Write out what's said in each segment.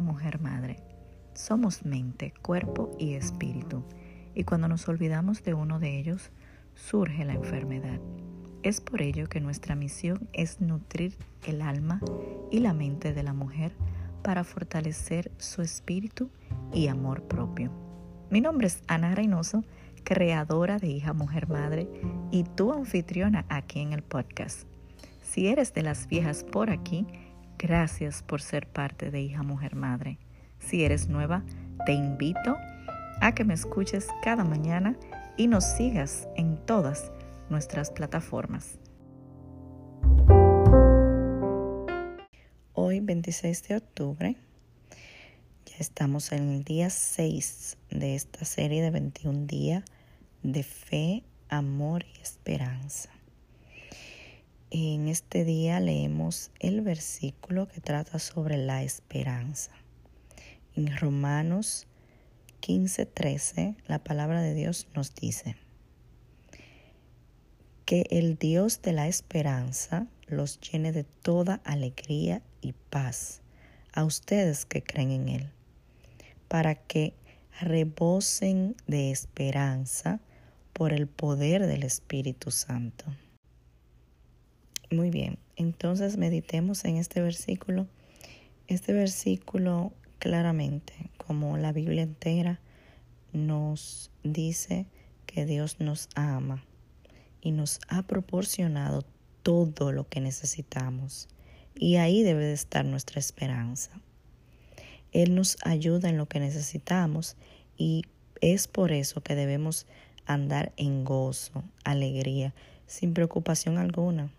mujer, madre. Somos mente, cuerpo y espíritu, y cuando nos olvidamos de uno de ellos, surge la enfermedad. Es por ello que nuestra misión es nutrir el alma y la mente de la mujer para fortalecer su espíritu y amor propio. Mi nombre es Ana Reynoso, creadora de Hija Mujer Madre y tu anfitriona aquí en el podcast. Si eres de las viejas por aquí, gracias por ser parte de Hija Mujer Madre. Si eres nueva, te invito a que me escuches cada mañana y nos sigas en todas nuestras plataformas. Hoy, 26 de octubre, ya estamos en el día 6 de esta serie de 21 días de fe, amor y esperanza. En este día leemos el versículo que trata sobre la esperanza. En Romanos 15:13 la palabra de Dios nos dice que el Dios de la esperanza los llene de toda alegría y paz a ustedes que creen en Él, para que rebosen de esperanza por el poder del Espíritu Santo. Muy bien, entonces meditemos en este versículo. Este versículo claramente, como la Biblia entera, nos dice que Dios nos ama y nos ha proporcionado todo lo que necesitamos. Y ahí debe de estar nuestra esperanza. Él nos ayuda en lo que necesitamos y es por eso que debemos andar en gozo, alegría, sin preocupación alguna.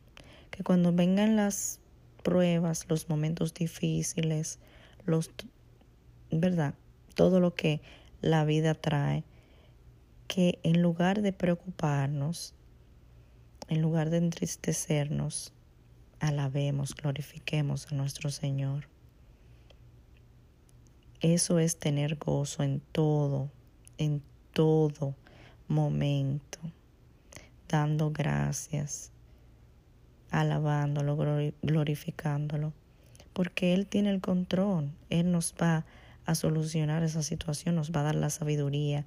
Que cuando vengan las pruebas, los momentos difíciles, los ¿verdad? Todo lo que la vida trae, que en lugar de preocuparnos, en lugar de entristecernos, alabemos, glorifiquemos a nuestro Señor. Eso es tener gozo en todo, en todo momento, dando gracias, alabándolo, glorificándolo, porque Él tiene el control, Él nos va a solucionar esa situación, nos va a dar la sabiduría,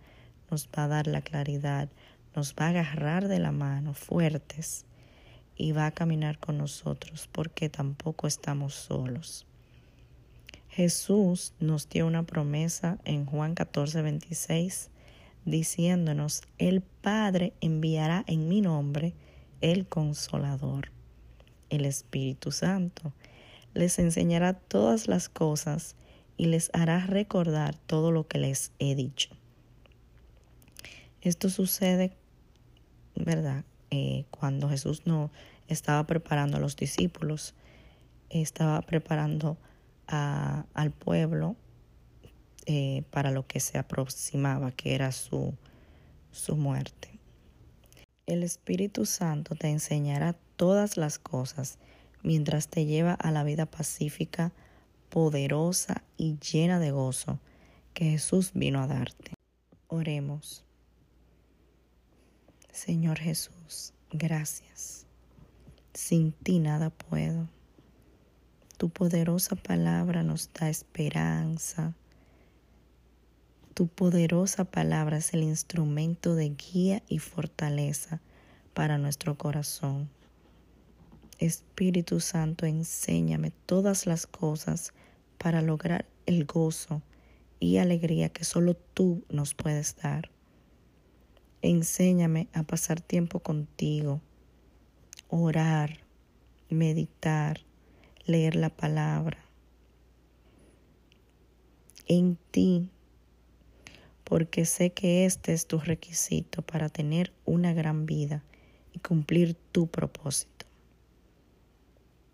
nos va a dar la claridad, nos va a agarrar de la mano fuertes y va a caminar con nosotros porque tampoco estamos solos. Jesús nos dio una promesa en Juan 14, 26 diciéndonos, el Padre enviará en mi nombre el consolador, el Espíritu Santo. Les enseñará todas las cosas y les hará recordar todo lo que les he dicho. Esto sucede, ¿verdad? Eh, cuando Jesús no estaba preparando a los discípulos, estaba preparando al pueblo eh, para lo que se aproximaba, que era su, su muerte. El Espíritu Santo te enseñará todas las cosas mientras te lleva a la vida pacífica, poderosa y llena de gozo que Jesús vino a darte. Oremos. Señor Jesús, gracias. Sin ti nada puedo. Tu poderosa palabra nos da esperanza, tu poderosa palabra es el instrumento de guía y fortaleza para nuestro corazón. Espíritu Santo, enséñame todas las cosas para lograr el gozo y alegría que solo tú nos puedes dar. Enséñame a pasar tiempo contigo, orar, meditar, leer la palabra. En ti porque sé que este es tu requisito para tener una gran vida y cumplir tu propósito.